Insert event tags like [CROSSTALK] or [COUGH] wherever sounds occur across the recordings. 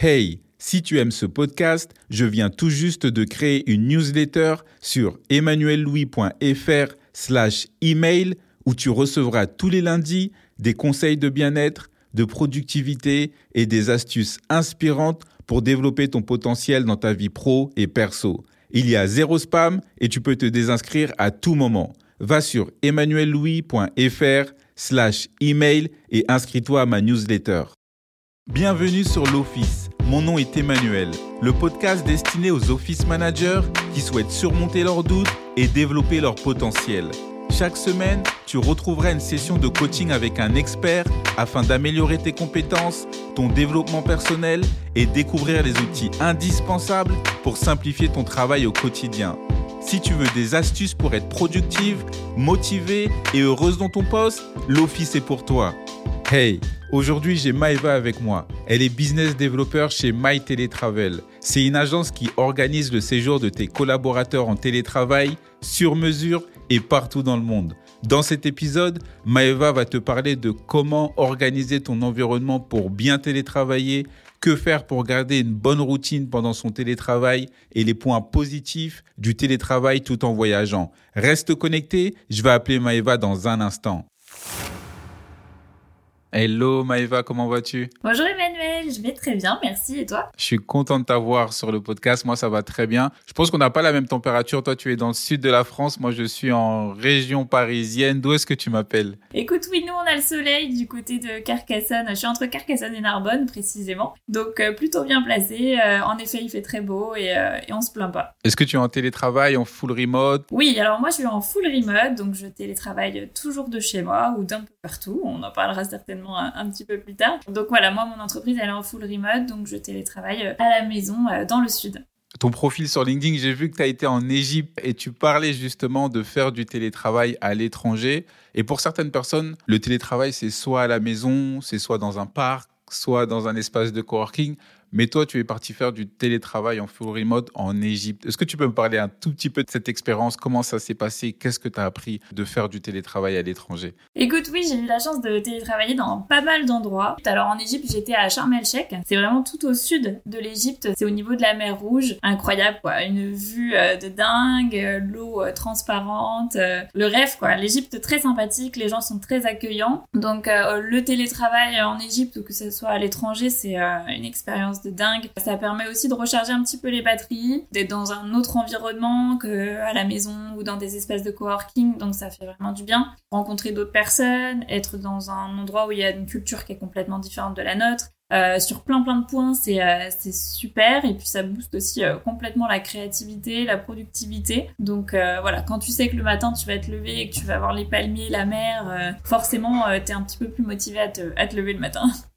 Hey, si tu aimes ce podcast, je viens tout juste de créer une newsletter sur emmanuellouis.fr slash email où tu recevras tous les lundis des conseils de bien-être, de productivité et des astuces inspirantes pour développer ton potentiel dans ta vie pro et perso. Il y a zéro spam et tu peux te désinscrire à tout moment. Va sur emmanuellouis.fr slash email et inscris-toi à ma newsletter. Bienvenue sur l'Office. Mon nom est Emmanuel, le podcast destiné aux office managers qui souhaitent surmonter leurs doutes et développer leur potentiel. Chaque semaine, tu retrouveras une session de coaching avec un expert afin d'améliorer tes compétences, ton développement personnel et découvrir les outils indispensables pour simplifier ton travail au quotidien. Si tu veux des astuces pour être productive, motivée et heureuse dans ton poste, l'Office est pour toi. Hey, aujourd'hui j'ai Maëva avec moi. Elle est business developer chez My Télétravel. C'est une agence qui organise le séjour de tes collaborateurs en télétravail sur mesure et partout dans le monde. Dans cet épisode, Maëva va te parler de comment organiser ton environnement pour bien télétravailler, que faire pour garder une bonne routine pendant son télétravail et les points positifs du télétravail tout en voyageant. Reste connecté, je vais appeler Maëva dans un instant. Hello Maëva, comment vas-tu? Bonjour Emmanuel, je vais très bien, merci. Et toi? Je suis content de t'avoir sur le podcast. Moi, ça va très bien. Je pense qu'on n'a pas la même température. Toi, tu es dans le sud de la France. Moi, je suis en région parisienne. D'où est-ce que tu m'appelles? Écoute, oui, nous, on a le soleil du côté de Carcassonne. Je suis entre Carcassonne et Narbonne, précisément. Donc, euh, plutôt bien placé. Euh, en effet, il fait très beau et, euh, et on se plaint pas. Est-ce que tu es en télétravail, en full remote? Oui, alors moi, je suis en full remote. Donc, je télétravaille toujours de chez moi ou d'un peu partout. On en parlera certainement un, un, petit peu plus tard. Donc voilà, moi, mon entreprise, elle est en full remote, donc je télétravaille euh, à la maison euh, dans le sud. Ton profil sur LinkedIn, j'ai vu que tu as été en Égypte et tu parlais justement de faire du télétravail à l'étranger. Et pour certaines personnes, le télétravail, c'est soit à la maison, c'est soit dans un parc, soit dans un espace de coworking. Mais toi, tu es parti faire du télétravail en full remote en Égypte. Est-ce que tu peux me parler un tout petit peu de cette expérience? Comment ça s'est passé? Qu'est-ce que tu as appris de faire du télétravail à l'étranger? Écoute, oui, j'ai eu la chance de télétravailler dans pas mal d'endroits. Alors en Égypte, j'étais à Sharm el-Sheikh. C'est vraiment tout au sud de l'Égypte. C'est au niveau de la mer Rouge. Incroyable, quoi. Une vue euh, de dingue, l'eau euh, transparente. Euh, le rêve, quoi. L'Égypte très sympathique. Les gens sont très accueillants. Donc le télétravail en Égypte ou que ce soit à l'étranger, c'est une expérience de dingue. Ça permet aussi de recharger un petit peu les batteries, d'être dans un autre environnement que à la maison ou dans des espaces de coworking, donc ça fait vraiment du bien. Rencontrer d'autres personnes, être dans un endroit où il y a une culture qui est complètement différente de la nôtre. Euh, sur plein plein de points, c'est euh, c'est super et puis ça booste aussi euh, complètement la créativité, la productivité. Donc voilà, quand tu sais que le matin tu vas te lever et que tu vas voir les palmiers, la mer, forcément t'es un petit peu plus motivé à te, à te lever le matin. [LAUGHS]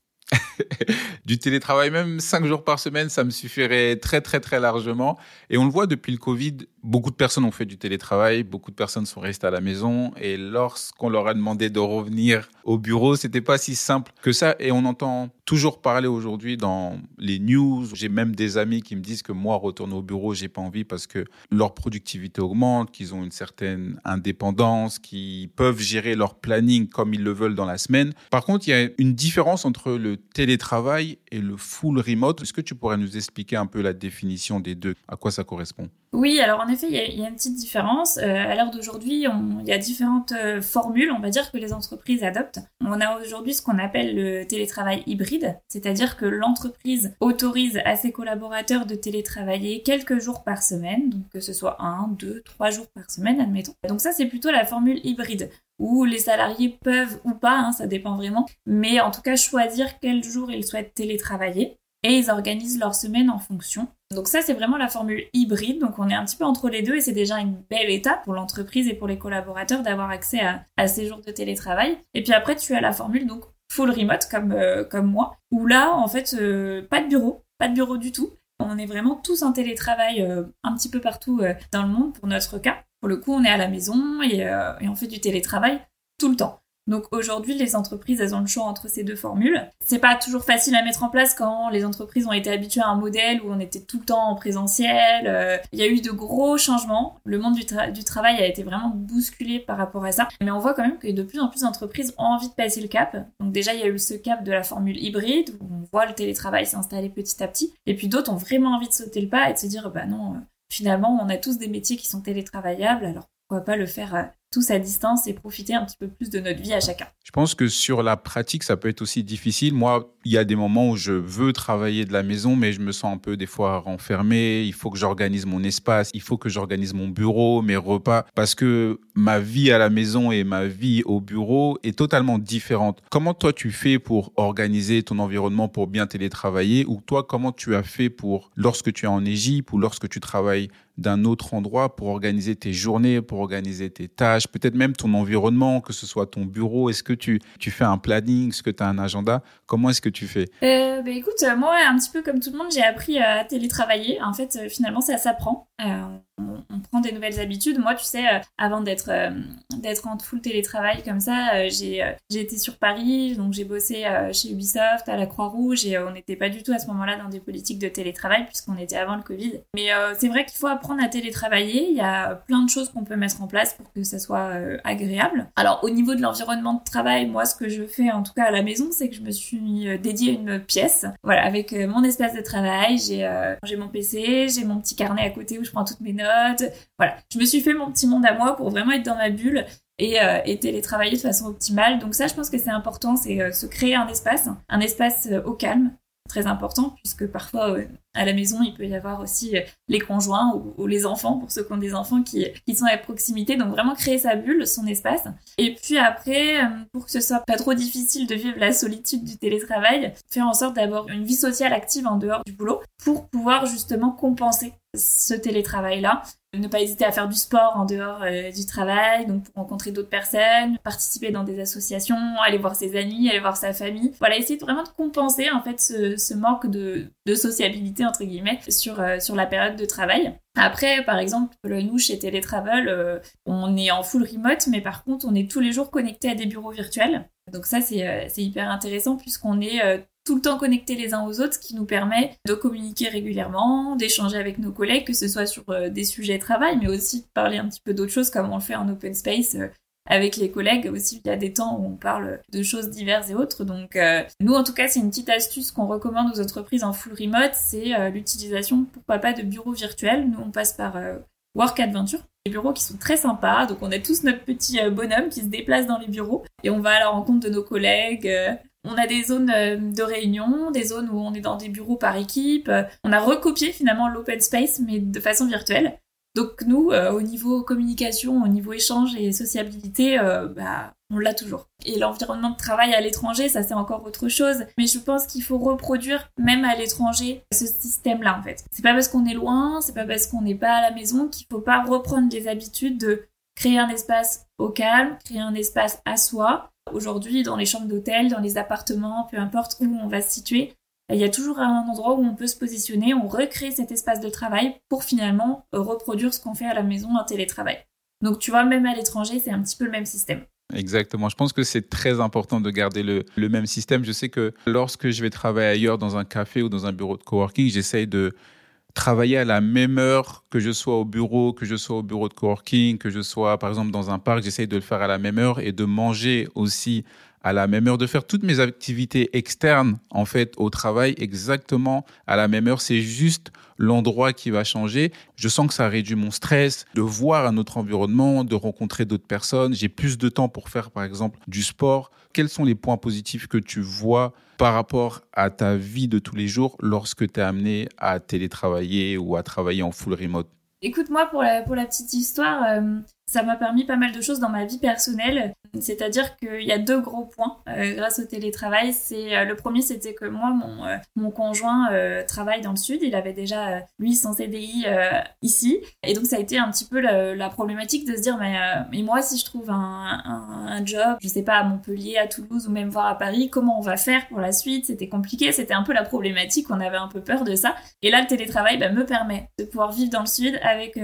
[LAUGHS] du télétravail, même cinq jours par semaine, ça me suffirait très très très largement. Et on le voit depuis le Covid, beaucoup de personnes ont fait du télétravail, beaucoup de personnes sont restées à la maison. Et lorsqu'on leur a demandé de revenir au bureau, c'était pas si simple que ça. Et on entend toujours parler aujourd'hui dans les news. J'ai même des amis qui me disent que moi, retourner au bureau, j'ai pas envie parce que leur productivité augmente, qu'ils ont une certaine indépendance, qu'ils peuvent gérer leur planning comme ils le veulent dans la semaine. Par contre, il y a une différence entre le télétravail et le full remote. Est-ce que tu pourrais nous expliquer un peu la définition des deux? À quoi ça correspond? Oui, alors en effet, il y, a, il y a une petite différence. Euh, à l'heure d'aujourd'hui, il y a différentes euh, formules, on va dire, que les entreprises adoptent. On a aujourd'hui ce qu'on appelle le télétravail hybride, c'est-à-dire que l'entreprise autorise à ses collaborateurs de télétravailler quelques jours par semaine, donc que ce soit un, deux, trois jours par semaine, admettons. Donc ça, c'est plutôt la formule hybride où les salariés peuvent ou pas, hein, ça dépend vraiment, mais en tout cas choisir quel jour ils souhaitent télétravailler et ils organisent leur semaine en fonction. Donc ça, c'est vraiment la formule hybride. Donc on est un petit peu entre les deux et c'est déjà une belle étape pour l'entreprise et pour les collaborateurs d'avoir accès à, ces jours de télétravail. Et puis après, tu as la formule donc full remote comme, euh, comme moi, où là, en fait, euh, pas de bureau, pas de bureau du tout. On est vraiment tous en télétravail euh, un petit peu partout dans le monde pour notre cas. Pour le coup, on est à la maison et, euh, et on fait du télétravail tout le temps. Donc aujourd'hui, les entreprises, elles ont le choix entre ces deux formules. C'est pas toujours facile à mettre en place quand les entreprises ont été habituées à un modèle où on était tout le temps en présentiel. Euh, il y a eu de gros changements. Le monde du, du, travail a été vraiment bousculé par rapport à ça. Mais on voit quand même que de plus en plus d'entreprises ont envie de passer le cap. Donc déjà, il y a eu ce cap de la formule hybride où on voit le télétravail s'installer petit à petit. Et puis d'autres ont vraiment envie de sauter le pas et de se dire, bah non, euh, finalement, on a tous des métiers qui sont télétravaillables, alors pourquoi pas le faire euh, tous à distance et profiter un petit peu plus de notre vie à chacun. Je pense que sur la pratique, ça peut être aussi difficile. Moi, il y a des moments où je veux travailler de la maison, mais je me sens un peu des fois renfermé. Il faut que j'organise mon espace, il faut que j'organise mon bureau, mes repas, parce que ma vie à la maison et ma vie au bureau est totalement différente. Comment toi tu fais pour organiser ton environnement pour bien télétravailler? Ou toi comment tu as fait pour lorsque tu es en Égypte ou lorsque tu travailles d'un autre endroit pour organiser tes journées, pour organiser tes tâches, peut-être même ton environnement, que ce soit ton bureau. Est-ce que tu, tu fais un planning? Est-ce que tu as un agenda? Comment est-ce que tu fais? Euh, bah, Écoute, moi, un petit peu comme tout le monde, j'ai appris à télétravailler. En fait, finalement, ça s'apprend. Euh, on, prend des nouvelles habitudes. Moi, tu sais, euh, avant d'être euh, d'être en full télétravail comme ça, j'ai été sur Paris, donc j'ai bossé chez Ubisoft, à la Croix-Rouge, et on n'était pas du tout à ce moment-là dans des politiques de télétravail puisqu'on était avant le Covid. Mais c'est vrai qu'il faut apprendre à télétravailler. Il y a plein de choses qu'on peut mettre en place pour que ça soit agréable. Alors, au niveau de l'environnement de travail, moi, ce que je fais, en tout cas à la maison, c'est que je me suis dédiée une pièce, voilà, avec mon espace de travail. J'ai j'ai mon PC, j'ai mon petit carnet à côté où je prends toutes mes notes, voilà, je me suis fait mon petit monde à moi pour vraiment être dans ma bulle et, euh, et télétravailler de façon optimale. Donc ça, je pense que c'est important, c'est euh, se créer un espace, un espace euh, au calme, très important puisque parfois à la maison il peut y avoir aussi les conjoints ou, les enfants pour ceux qui ont des enfants qui, qui sont à proximité. Donc vraiment créer sa bulle son espace. Et puis après pour que ce soit pas trop difficile de vivre la solitude du télétravail faire en sorte d'avoir une vie sociale active en dehors du boulot pour pouvoir justement compenser ce télétravail-là. Ne pas hésiter à faire du sport en dehors euh, du travail, donc pour rencontrer d'autres personnes, participer dans des associations, aller voir ses amis, aller voir sa famille. Voilà, essayer vraiment de compenser en fait ce, manque de, sociabilité entre guillemets sur, euh, sur la période de travail. Après, par exemple, nous chez Teletravel, euh, on est en full remote, mais par contre, on est tous les jours connecté à des bureaux virtuels. Donc ça, c'est hyper intéressant puisqu'on est tout le temps connectés les uns aux autres, ce qui nous permet de communiquer régulièrement, d'échanger avec nos collègues, que ce soit sur euh, des sujets de travail, mais aussi de parler un petit peu d'autres choses, comme on le fait en open space euh, avec les collègues. Aussi, il y a des temps où on parle de choses diverses et autres. Donc, euh, nous, en tout cas, c'est une petite astuce qu'on recommande aux entreprises en full remote, c'est l'utilisation, pourquoi pas, de bureaux virtuels. Nous, on passe par Work Adventure. Des bureaux qui sont très sympas, donc on a tous notre petit bonhomme qui se déplace dans les bureaux et on va à la rencontre de nos collègues, on a des zones euh, de réunion, des zones où on est dans des bureaux par équipe. Euh, on a recopié finalement l'open space, mais de façon virtuelle. Donc nous, euh, au niveau communication, au niveau échange et sociabilité, bah, on l'a toujours. Et l'environnement de travail à l'étranger, ça c'est encore autre chose. Mais je pense qu'il faut reproduire, même à l'étranger, ce système-là en fait. C'est pas parce qu'on est loin, c'est pas parce qu'on n'est pas à la maison qu'il faut pas reprendre les habitudes de créer un espace au calme, créer un espace à soi. Aujourd'hui, dans les chambres d'hôtel, dans les appartements, peu importe où on va se situer, il y a toujours un endroit où on peut se positionner, on recrée cet espace de travail pour finalement reproduire ce qu'on fait à la maison en télétravail. Donc tu vois, même à l'étranger, c'est un petit peu le même système. Exactement. Je pense que c'est très important de garder le, le, même système. Je sais que lorsque je vais travailler ailleurs dans un café ou dans un bureau de coworking, j'essaye de travailler à la même heure que je sois au bureau, que je sois au bureau de coworking, que je sois par exemple dans un parc, j'essaye de le faire à la même heure et de manger aussi à la même heure, de faire toutes mes activités externes en fait au travail exactement à la même heure. C'est juste l'endroit qui va changer. Je sens que ça réduit mon stress, de voir un autre environnement, de rencontrer d'autres personnes. J'ai plus de temps pour faire par exemple du sport. Quels sont les points positifs que tu vois par rapport à ta vie de tous les jours lorsque tu es amené à télétravailler ou à travailler en full remote? Écoute, moi, pour la, petite histoire, euh, ça m'a permis pas mal de choses dans ma vie personnelle. C'est-à-dire qu'il y a deux gros points euh, grâce au télétravail. C'est euh, le premier, c'était que moi, mon, euh, conjoint travaille dans le sud. Il avait déjà lui son CDI ici, et donc ça a été un petit peu la, problématique de se dire mais, mais moi, si je trouve un, job, je sais pas à Montpellier, à Toulouse ou même voir à Paris, comment on va faire pour la suite? C'était compliqué. C'était un peu la problématique. On avait un peu peur de ça. Et là, le télétravail bah, me permet de pouvoir vivre dans le sud avec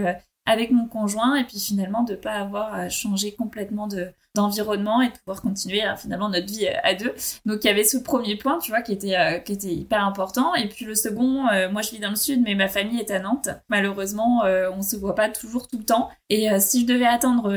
avec mon conjoint et puis finalement de pas avoir à changer complètement de d'environnement et de pouvoir continuer hein, finalement notre vie à deux. Donc il y avait ce premier point, tu vois, qui était euh, qui était hyper important. Et puis le second, euh, moi je vis dans le sud, mais ma famille est à Nantes. Malheureusement, euh, on se voit pas toujours tout le temps. Et si je devais attendre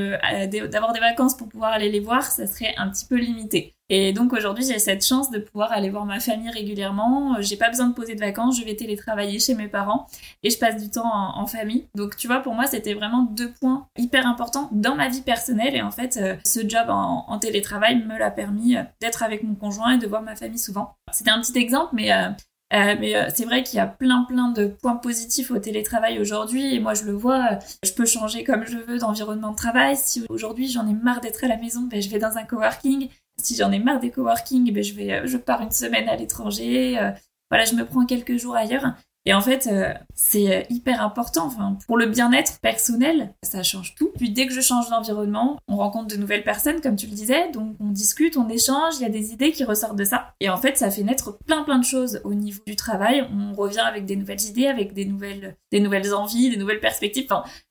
d'avoir des vacances pour pouvoir aller les voir, ça serait un petit peu limité. Et donc aujourd'hui, j'ai cette chance de pouvoir aller voir ma famille régulièrement. J'ai pas besoin de poser de vacances, je vais télétravailler chez mes parents et je passe du temps en, famille. Donc tu vois, pour moi, c'était vraiment deux points hyper importants dans ma vie personnelle. Et en fait, ce job en, télétravail me l'a permis euh, d'être avec mon conjoint et de voir ma famille souvent. C'était un petit exemple, mais euh, euh, mais c'est vrai qu'il y a plein plein de points positifs au télétravail aujourd'hui et moi je le vois, je peux changer comme je veux d'environnement de travail. Si aujourd'hui j'en ai marre d'être à la maison, ben, je vais dans un coworking. Si j'en ai marre des coworking, ben, je vais, je pars une semaine à l'étranger. voilà, je me prends quelques jours ailleurs. Et en fait, euh, c'est euh, hyper important. Enfin, pour le bien-être personnel, ça change tout. Puis dès que je change d'environnement, on rencontre de nouvelles personnes, comme tu le disais. Donc on discute, on échange, il y a des idées qui ressortent de ça. Et en fait, ça fait naître plein plein de choses au niveau du travail. On revient avec des nouvelles idées, avec des nouvelles, des nouvelles envies, des nouvelles perspectives.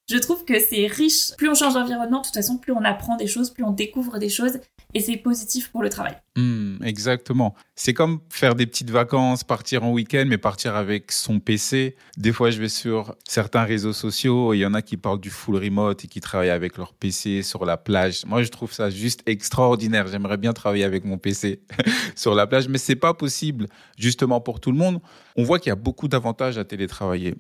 Je trouve que c'est riche. Plus on change d'environnement, de toute façon, plus on apprend des choses, plus on découvre des choses, et c'est positif pour le travail. Hmm, exactement. C'est comme faire des petites vacances, partir en week-end, mais partir avec son PC. Des fois, je vais sur certains réseaux sociaux, il y en a qui parlent du full remote et qui travaillent avec leur PC sur la plage. Moi, je trouve ça juste extraordinaire. J'aimerais bien travailler avec mon PC [LAUGHS] sur la plage, mais c'est pas possible, justement pour tout le monde. On voit qu'il y a beaucoup d'avantages à télétravailler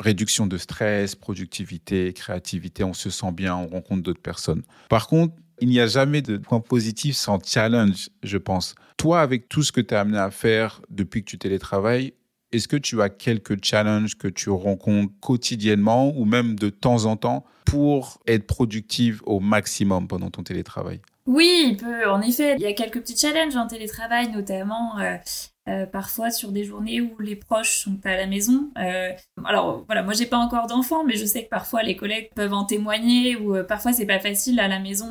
réduction de stress, productivité, créativité, on se sent bien, on rencontre d'autres personnes. Par contre, il n'y a jamais de point positif sans challenge, je pense. Toi, avec tout ce que tu as amené à faire depuis que tu télétravailles, est-ce que tu as quelques challenges que tu rencontres quotidiennement ou même de temps en temps pour être productive au maximum pendant ton télétravail? Oui, en effet, il y a quelques petits challenges en télétravail, notamment euh, euh, parfois sur des journées où les proches sont à la maison. Euh, alors voilà, moi j'ai pas encore d'enfants, mais je sais que parfois les collègues peuvent en témoigner ou euh, parfois c'est pas facile à la maison.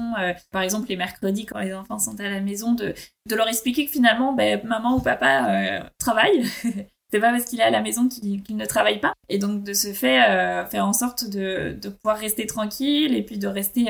par exemple les mercredis quand les enfants sont à la maison, de, de leur expliquer que finalement ben, maman ou papa travaillent. [LAUGHS] c'est pas parce qu'il est à la maison qu'il ne travaille pas. Et donc de ce fait, faire en sorte de, de, pouvoir rester tranquille et puis de rester,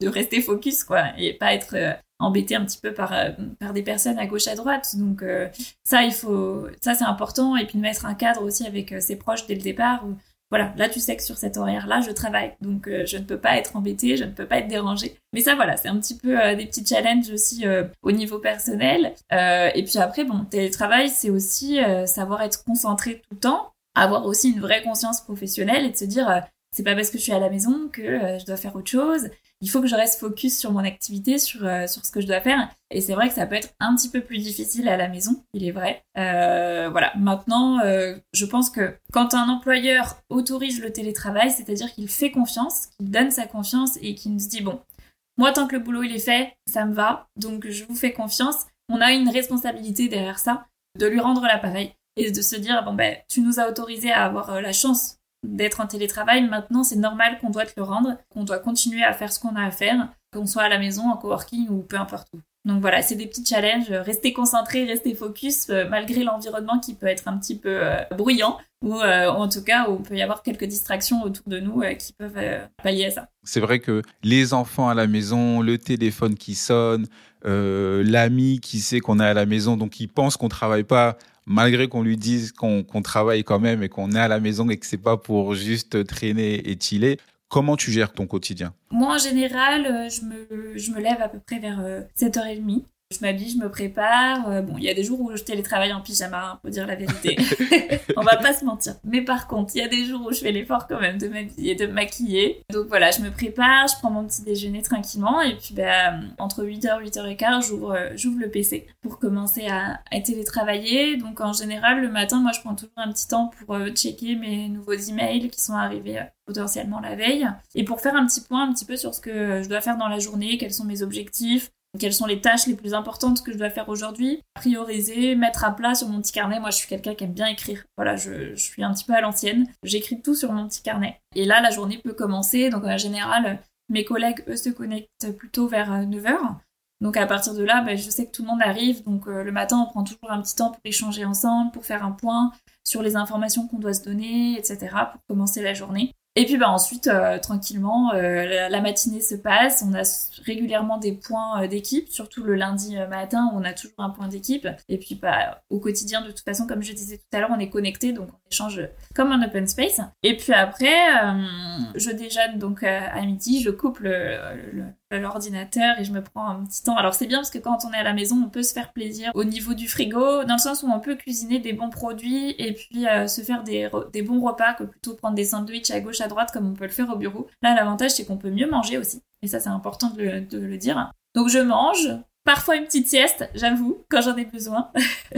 de rester focus, quoi, et pas être embêté un petit peu par, euh, par des personnes à gauche à droite. Donc euh, ça, il faut, ça c'est important. Et puis de mettre un cadre aussi avec euh, ses proches dès le départ. Où, voilà, là tu sais que sur cet horaire-là, je travaille, donc je ne peux pas être embêté, je ne peux pas être dérangé. Mais ça, voilà, c'est un petit peu des petits challenges aussi au niveau personnel. et puis après, bon, télétravail, c'est aussi savoir être concentré tout le temps, avoir aussi une vraie conscience professionnelle et de se dire c'est pas parce que je suis à la maison que je dois faire autre chose il faut que je reste focus sur mon activité, sur, euh, sur ce que je dois faire. Et c'est vrai que ça peut être un petit peu plus difficile à la maison, il est vrai. Euh, voilà, maintenant, euh, je pense que quand un employeur autorise le télétravail, c'est-à-dire qu'il fait confiance, qu'il donne sa confiance et qu'il nous dit, bon, moi, tant que le boulot il est fait, ça me va, donc je vous fais confiance. On a une responsabilité derrière ça, de lui rendre l'appareil et de se dire, bon, ben, tu nous as autorisé à avoir la chance d'être en télétravail. Maintenant, c'est normal qu'on doit te le rendre, qu'on doit continuer à faire ce qu'on a à faire, qu'on soit à la maison, en coworking ou peu importe où. Donc voilà, c'est des petits challenges. Rester concentré, rester focus, euh, malgré l'environnement qui peut être un petit peu euh, bruyant, ou euh, en tout cas où il peut y avoir quelques distractions autour de nous qui peuvent pallier à ça. C'est vrai que les enfants à la maison, le téléphone qui sonne, l'ami qui sait qu'on est à la maison, donc il pense qu'on travaille pas malgré qu'on lui dise qu'on travaille quand même et qu'on est à la maison et que c'est pas pour juste traîner et chiller, comment tu gères ton quotidien? Moi, en général, euh, je me, je me lève à peu près vers 7h30. Je m'habille, je me prépare. Euh, bon, il y a des jours où je télétravaille en pyjama, hein, pour dire la vérité. [LAUGHS] On va pas se mentir. Mais par contre, il y a des jours où je fais l'effort quand même de m'habiller, de me maquiller. Donc voilà, je me prépare, je prends mon petit déjeuner tranquillement et puis bah, entre 8h, 8h15, j'ouvre, euh, j'ouvre le PC pour commencer à, à, télétravailler. Donc en général, le matin, moi, je prends toujours un petit temps pour euh, checker mes nouveaux emails qui sont arrivés potentiellement la veille et pour faire un petit point un petit peu sur ce que je dois faire dans la journée, quels sont mes objectifs, quelles sont les tâches les plus importantes que je dois faire aujourd'hui, prioriser, mettre à plat sur mon petit carnet. Moi, je suis quelqu'un qui aime bien écrire. Voilà, je, suis un petit peu à l'ancienne. J'écris tout sur mon petit carnet. Et là, la journée peut commencer. Donc, en général, mes collègues, eux, se connectent plutôt vers 9h. Euh, donc, à partir de là, ben, je sais que tout le monde arrive. Donc, euh, le matin, on prend toujours un petit temps pour échanger ensemble, pour faire un point sur les informations qu'on doit se donner, etc., pour commencer la journée. Et puis bah ensuite, euh, tranquillement, euh, la, matinée se passe. On a régulièrement des points euh, d'équipe, surtout le lundi matin on a toujours un point d'équipe. Et puis bah, au quotidien, de toute façon, comme je disais tout à l'heure, on est connecté, donc on échange comme un open space. Et puis après, je déjeune donc à midi, je coupe l'ordinateur et je me prends un petit temps. Alors c'est bien parce que quand on est à la maison, on peut se faire plaisir au niveau du frigo, dans le sens où on peut cuisiner des bons produits et puis se faire des, bons repas que plutôt prendre des sandwichs à gauche à droite comme on peut le faire au bureau. Là, l'avantage, c'est qu'on peut mieux manger aussi. Et ça, c'est important de le, dire. Donc, je mange. Parfois une petite sieste, j'avoue, quand j'en ai besoin. [LAUGHS]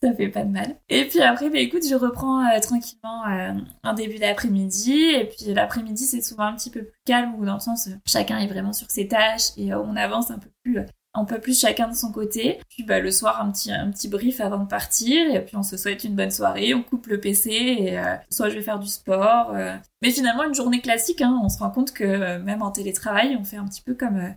ça fait pas de mal. Et puis après, bah, écoute, je reprends euh, tranquillement euh, un début d'après-midi. Et puis l'après-midi, c'est souvent un petit peu plus calme, ou dans le sens, euh, chacun est vraiment sur ses tâches et on avance un peu plus un peu plus chacun de son côté. Puis bah, le soir, un petit, un petit brief avant de partir. Et puis on se souhaite une bonne soirée, on coupe le PC et euh, soit je vais faire du sport. Euh. Mais finalement, une journée classique, hein, on se rend compte que euh, même en télétravail, on fait un petit peu comme,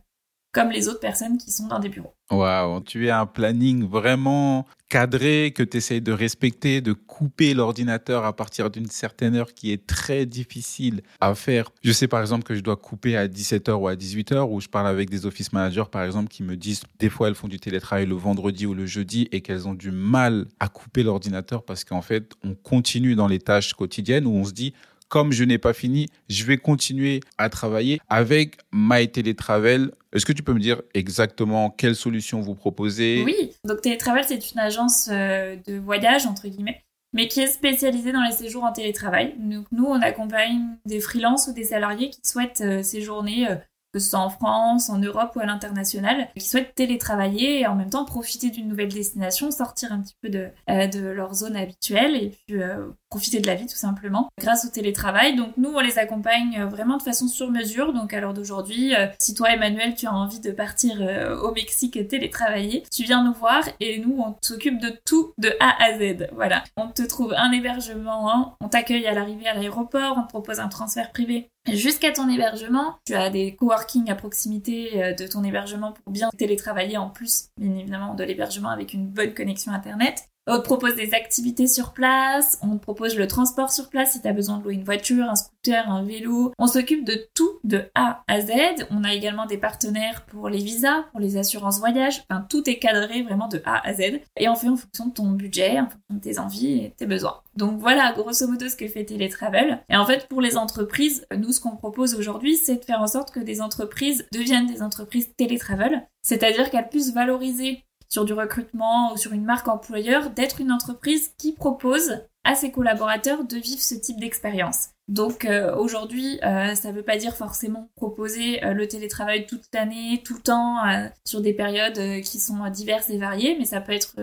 comme les autres personnes qui sont dans des bureaux. Waouh, tu as un planning vraiment cadré que tu essayes de respecter, de couper l'ordinateur à partir d'une certaine heure qui est très difficile à faire. Je sais par exemple que je dois couper à 17h ou à 18h où je parle avec des office managers par exemple qui me disent des fois elles font du télétravail le vendredi ou le jeudi et qu'elles ont du mal à couper l'ordinateur parce qu'en fait on continue dans les tâches quotidiennes où on se dit comme je n'ai pas fini, je vais continuer à travailler avec My Télétravel. Est-ce que tu peux me dire exactement quelle solution vous proposez? Oui, donc Télétravel, c'est une agence euh, de voyage, entre guillemets, mais qui est spécialisée dans les séjours en télétravail. Donc nous, on accompagne des freelances ou des salariés qui souhaitent euh, séjourner euh, que ce soit en France, en Europe ou à l'international, qui souhaitent télétravailler et en même temps profiter d'une nouvelle destination, sortir un petit peu de, euh, leur zone habituelle et puis euh, profiter de la vie tout simplement grâce au télétravail. Donc nous, on les accompagne euh, vraiment de façon sur mesure. Donc à l'heure d'aujourd'hui, si toi Emmanuel, tu as envie de partir au Mexique télétravailler, tu viens nous voir et nous, on s'occupe de tout de A à Z. Voilà. On te trouve un hébergement, hein. on t'accueille à l'arrivée à l'aéroport, on te propose un transfert privé Jusqu'à ton hébergement, tu as des coworking à proximité euh, de ton hébergement pour bien télétravailler en plus, bien évidemment, de l'hébergement avec une bonne connexion Internet. On te propose des activités sur place, on te propose le transport sur place si tu as besoin de louer une voiture, un scooter, un vélo. On s'occupe de tout de A à Z. On a également des partenaires pour les visas, pour les assurances voyage. Enfin, tout est cadré vraiment de A à Z. Et on fait en fonction de ton budget, en fonction de tes envies et tes besoins. Donc voilà, grosso modo, ce que fait Télétravel. Et en fait, pour les entreprises, nous, ce qu'on propose aujourd'hui, c'est de faire en sorte que des entreprises deviennent des entreprises Télétravel. C'est-à-dire qu'elles puissent valoriser sur du recrutement ou sur une marque employeur, d'être une entreprise qui propose à ses collaborateurs de vivre ce type d'expérience. Donc euh, aujourd'hui, euh, ça ne veut pas dire forcément proposer euh, le télétravail toute l'année, tout le temps, sur des périodes qui sont diverses et variées, mais ça peut être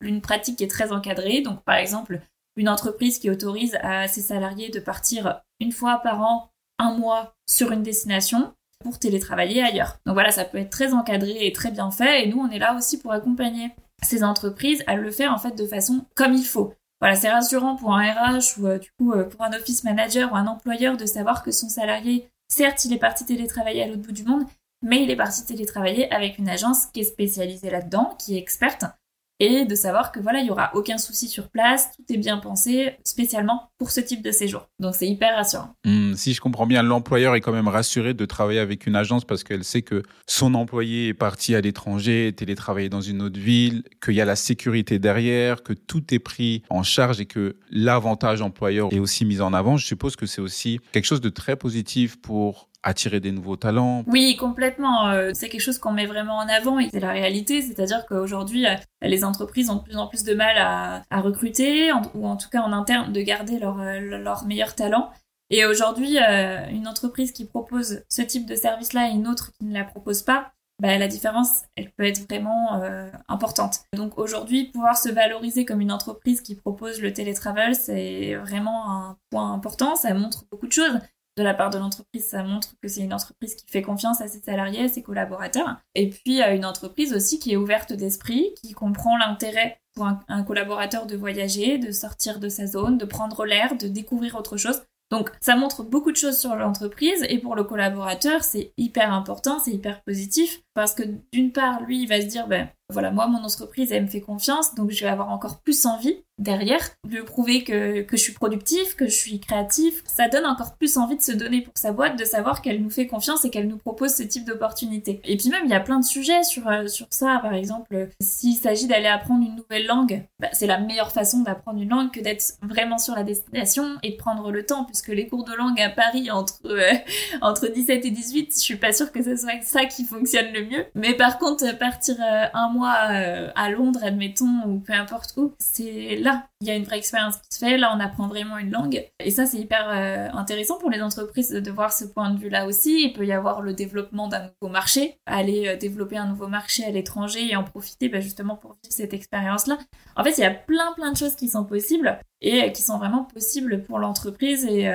une pratique qui est très encadrée. Donc par exemple, une entreprise qui autorise à ses salariés de partir une fois par an, un mois sur une destination, pour télétravailler ailleurs. Donc voilà, ça peut être très encadré et très bien fait, et nous, on est là aussi pour accompagner ces entreprises à le faire en fait de façon comme il faut. Voilà, c'est rassurant pour un RH ou euh, du coup euh, pour un office manager ou un employeur de savoir que son salarié, certes, il est parti télétravailler à l'autre bout du monde, mais il est parti télétravailler avec une agence qui est spécialisée là-dedans, qui est experte, et de savoir que voilà, il y aura aucun souci sur place, tout est bien pensé spécialement pour ce type de séjour. Donc c'est hyper rassurant. Hmm, si je comprends bien, l'employeur est quand même rassuré de travailler avec une agence parce qu'elle sait que son employé est parti à l'étranger, télétravailler dans une autre ville, qu'il y a la sécurité derrière, que tout est pris en charge et que l'avantage employeur est aussi mis en avant. Je suppose que c'est aussi quelque chose de très positif pour attirer des nouveaux talents. Oui, complètement. Euh, c'est quelque chose qu'on met vraiment en avant et c'est la réalité. C'est-à-dire qu'aujourd'hui, euh, les entreprises ont de plus en plus de mal à, recruter ou en tout cas en interne de garder leurs leur euh, meilleurs talents. Et aujourd'hui, une entreprise qui propose ce type de service-là et une autre qui ne la propose pas, bah, la différence, elle peut être vraiment importante. Donc aujourd'hui, pouvoir se valoriser comme une entreprise qui propose le télétravel, c'est vraiment un point important. Ça montre beaucoup de choses de la part de l'entreprise, ça montre que c'est une entreprise qui fait confiance à ses salariés, à ses collaborateurs. Et puis une entreprise aussi qui est ouverte d'esprit, qui comprend l'intérêt pour un, collaborateur de voyager, de sortir de sa zone, de prendre l'air, de découvrir autre chose. Donc ça montre beaucoup de choses sur l'entreprise et pour le collaborateur c'est hyper important, c'est hyper positif parce que d'une part lui il va se dire ben voilà, moi, mon entreprise, elle me fait confiance, donc je vais avoir encore plus envie derrière, lui prouver que, que je suis productif, que je suis créatif. Ça donne encore plus envie de se donner pour sa boîte, de savoir qu'elle nous fait confiance et qu'elle nous propose ce type d'opportunité. Et puis même, il y a plein de sujets sur, euh, sur ça. Par exemple, s'il s'agit d'aller apprendre une nouvelle langue, bah, c'est la meilleure façon d'apprendre une langue que d'être vraiment sur la destination et de prendre le temps, puisque les cours de langue à Paris entre, euh, [LAUGHS] entre 17 et 18, je suis pas sûre que ce soit ça qui fonctionne le mieux. Mais par contre, partir euh, un mois à Londres, admettons, ou peu importe où, c'est il y a une vraie expérience qui se fait, là on apprend vraiment une langue. Et ça c'est hyper euh, intéressant pour les entreprises de voir ce point de vue-là aussi. Il peut y avoir le développement d'un nouveau marché, aller euh, développer un nouveau marché à l'étranger et en profiter bah, justement pour vivre cette expérience-là. En fait, il y a plein plein de choses qui sont possibles et euh, qui sont vraiment possibles pour l'entreprise et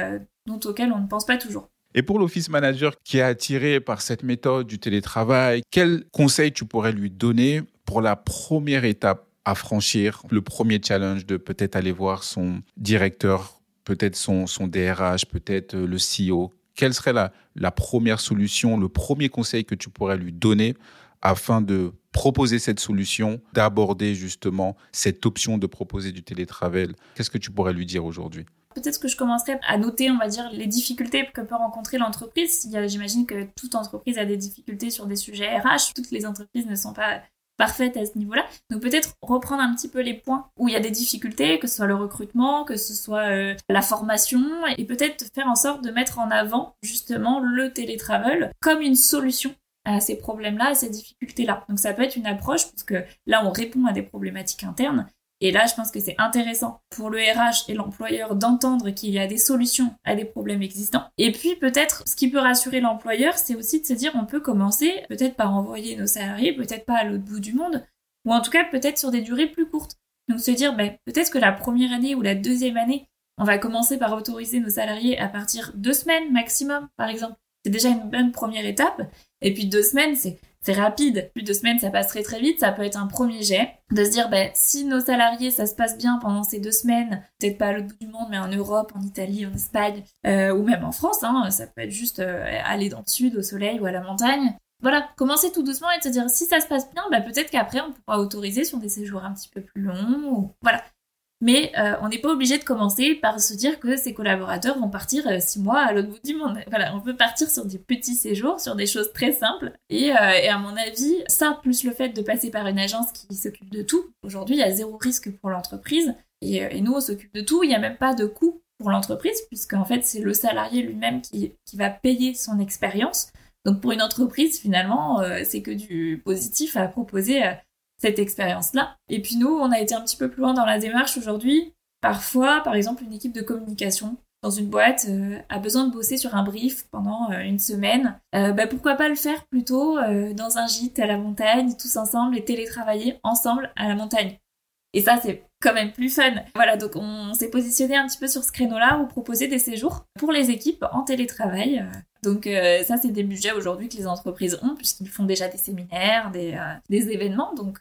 dont auxquelles on ne pense pas toujours. Et pour l'office manager qui est attiré par cette méthode du télétravail, quel conseil tu pourrais lui donner pour la première étape à franchir le premier challenge de peut-être aller voir son directeur, peut-être son, son DRH, peut-être euh, le CEO Quelle serait la, la première solution, le premier conseil que tu pourrais lui donner afin de proposer cette solution, d'aborder justement cette option de proposer du télétravail Qu'est-ce que tu pourrais lui dire aujourd'hui? Peut-être que je commencerai à noter, on va dire, les difficultés que peut rencontrer l'entreprise. J'imagine que toute entreprise a des difficultés sur des sujets RH. Toutes les entreprises ne sont pas parfaite à ce niveau-là. Donc peut-être reprendre un petit peu les points où il y a des difficultés, que ce soit le recrutement, que ce soit euh, la formation, et peut-être faire en sorte de mettre en avant justement le télétravail comme une solution à ces problèmes-là, à ces difficultés-là. Donc ça peut être une approche, parce que là on répond à des problématiques internes, et là, je pense que c'est intéressant pour le RH et l'employeur d'entendre qu'il y a des solutions à des problèmes existants. Et puis peut-être, ce qui peut rassurer l'employeur, c'est aussi de se dire on peut commencer peut-être par envoyer nos salariés, peut-être pas à l'autre bout du monde, ou en tout cas peut-être sur des durées plus courtes. Donc se dire ben, peut-être que la première année ou la deuxième année, on va commencer par autoriser nos salariés à partir deux semaines maximum, par exemple. C'est déjà une bonne première étape. Et puis deux semaines, c'est c'est rapide. Plus de semaines, ça passe très très vite. Ça peut être un premier jet de se dire, ben, si nos salariés, ça se passe bien pendant ces deux semaines, peut-être pas à l'autre bout du monde, mais en Europe, en Italie, en Espagne, euh, ou même en France, hein, ça peut être juste euh, aller dans le sud, au soleil ou à la montagne. Voilà, commencer tout doucement et se dire, si ça se passe bien, ben, peut-être qu'après, on pourra autoriser sur des séjours un petit peu plus longs. Ou... Voilà, mais euh, on n'est pas obligé de commencer par se dire que ses collaborateurs vont partir euh, six mois à l'autre bout du monde. Voilà, on peut partir sur des petits séjours, sur des choses très simples. Et, euh, à mon avis, ça, plus le fait de passer par une agence qui s'occupe de tout, aujourd'hui, il y a zéro risque pour l'entreprise. Et, nous, on s'occupe de tout, il n'y a même pas de coût pour l'entreprise, puisqu'en fait, c'est le salarié lui-même qui, qui va payer son expérience. Donc pour une entreprise, finalement, c'est que du positif à proposer cette expérience-là. Et puis nous, on a été un petit peu plus loin dans la démarche aujourd'hui. Parfois, par exemple, une équipe de communication dans une boîte euh, a besoin de bosser sur un brief pendant euh, une semaine. Euh, bah, pourquoi pas le faire plutôt dans un gîte à la montagne, tous ensemble, et télétravailler ensemble à la montagne. Et ça, c'est quand même plus fun. Voilà, donc on s'est positionné un petit peu sur ce créneau-là où proposer des séjours pour les équipes en télétravail. Euh. Donc euh, ça, c'est des budgets aujourd'hui que les entreprises ont puisqu'ils font déjà des séminaires, des, euh, des événements. Donc,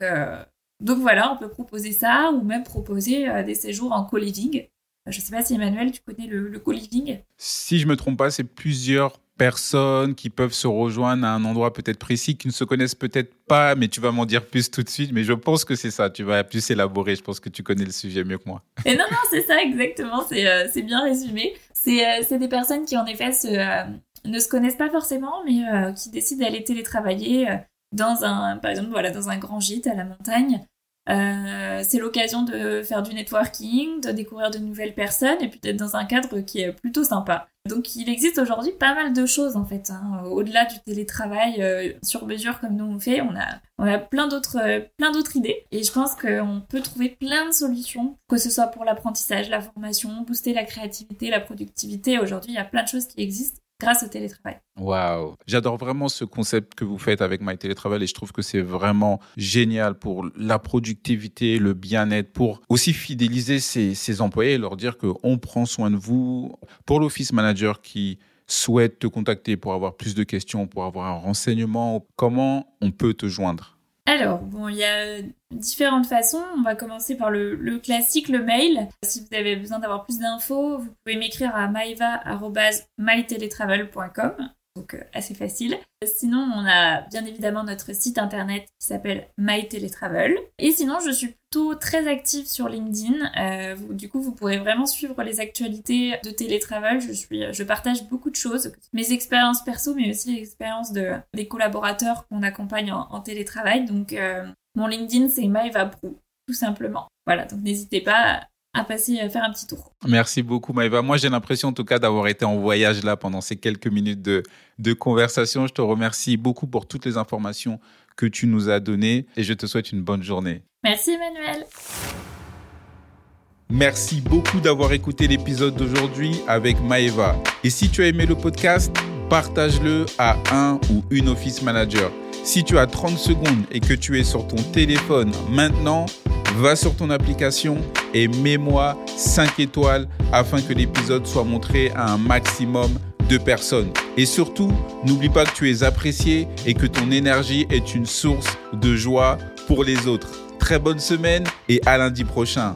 donc voilà, on peut proposer ça ou même proposer des séjours en co-living. Je ne sais pas si Emmanuel, tu connais le, le co-living. Si je me trompe pas, c'est plusieurs personnes qui peuvent se rejoindre à un endroit peut-être précis, qui ne se connaissent peut-être pas, mais tu vas m'en dire plus tout de suite. Mais je pense que c'est ça, tu vas plus élaborer. Je pense que tu connais le sujet mieux que moi. Et non, non, c'est ça exactement, c'est euh, bien résumé. Euh, c'est des personnes qui en effet euh, ne se connaissent pas forcément, mais qui décident d'aller télétravailler dans un, par exemple, voilà, dans un grand gîte à la montagne. c'est l'occasion de faire du networking, de découvrir de nouvelles personnes et puis d'être dans un cadre qui est plutôt sympa. Donc il existe aujourd'hui pas mal de choses en fait. Hein. Au-delà du télétravail euh, sur mesure comme nous on fait, on a, on a plein d'autres euh, plein d'autres idées. Et je pense qu'on peut trouver plein de solutions, que ce soit pour l'apprentissage, la formation, booster la créativité, la productivité. Aujourd'hui, il y a plein de choses qui existent grâce au télétravail. Waouh, j'adore vraiment ce concept que vous faites avec My Télétravail et je trouve que c'est vraiment génial pour la productivité, le bien-être, pour aussi fidéliser ses, employés et leur dire qu'on prend soin de vous. Pour l'office manager qui souhaite te contacter pour avoir plus de questions, pour avoir un renseignement, comment on peut te joindre? Alors, bon, il y a différentes façons. On va commencer par le, classique, le mail. Si vous avez besoin d'avoir plus d'infos, vous pouvez m'écrire à maeva.myteletravel.com. donc assez facile. Sinon, on a bien évidemment notre site internet qui s'appelle My Teletravel. Et sinon, je suis plutôt très active sur LinkedIn. du coup, vous pourrez vraiment suivre les actualités de télétravel. Je, suis, je partage beaucoup de choses, mes expériences perso, mais aussi les expériences de, des collaborateurs qu'on accompagne en, télétravail. Donc, mon LinkedIn, c'est Maeva tout simplement. Voilà, donc n'hésitez pas à passer à faire un petit tour. Merci beaucoup Maëva. Moi j'ai l'impression en tout cas d'avoir été en voyage là pendant ces quelques minutes de, de conversation. Je te remercie beaucoup pour toutes les informations que tu nous as données et je te souhaite une bonne journée. Merci Emmanuel. Merci beaucoup d'avoir écouté l'épisode d'aujourd'hui avec Maëva. Et si tu as aimé le podcast, partage-le à un ou une office manager. Si tu as 30 secondes et que tu es sur ton téléphone maintenant, va sur ton application et mets-moi 5 étoiles afin que l'épisode soit montré à un maximum de personnes. Et surtout, n'oublie pas que tu es apprécié et que ton énergie est une source de joie pour les autres. Très bonne semaine et à lundi prochain.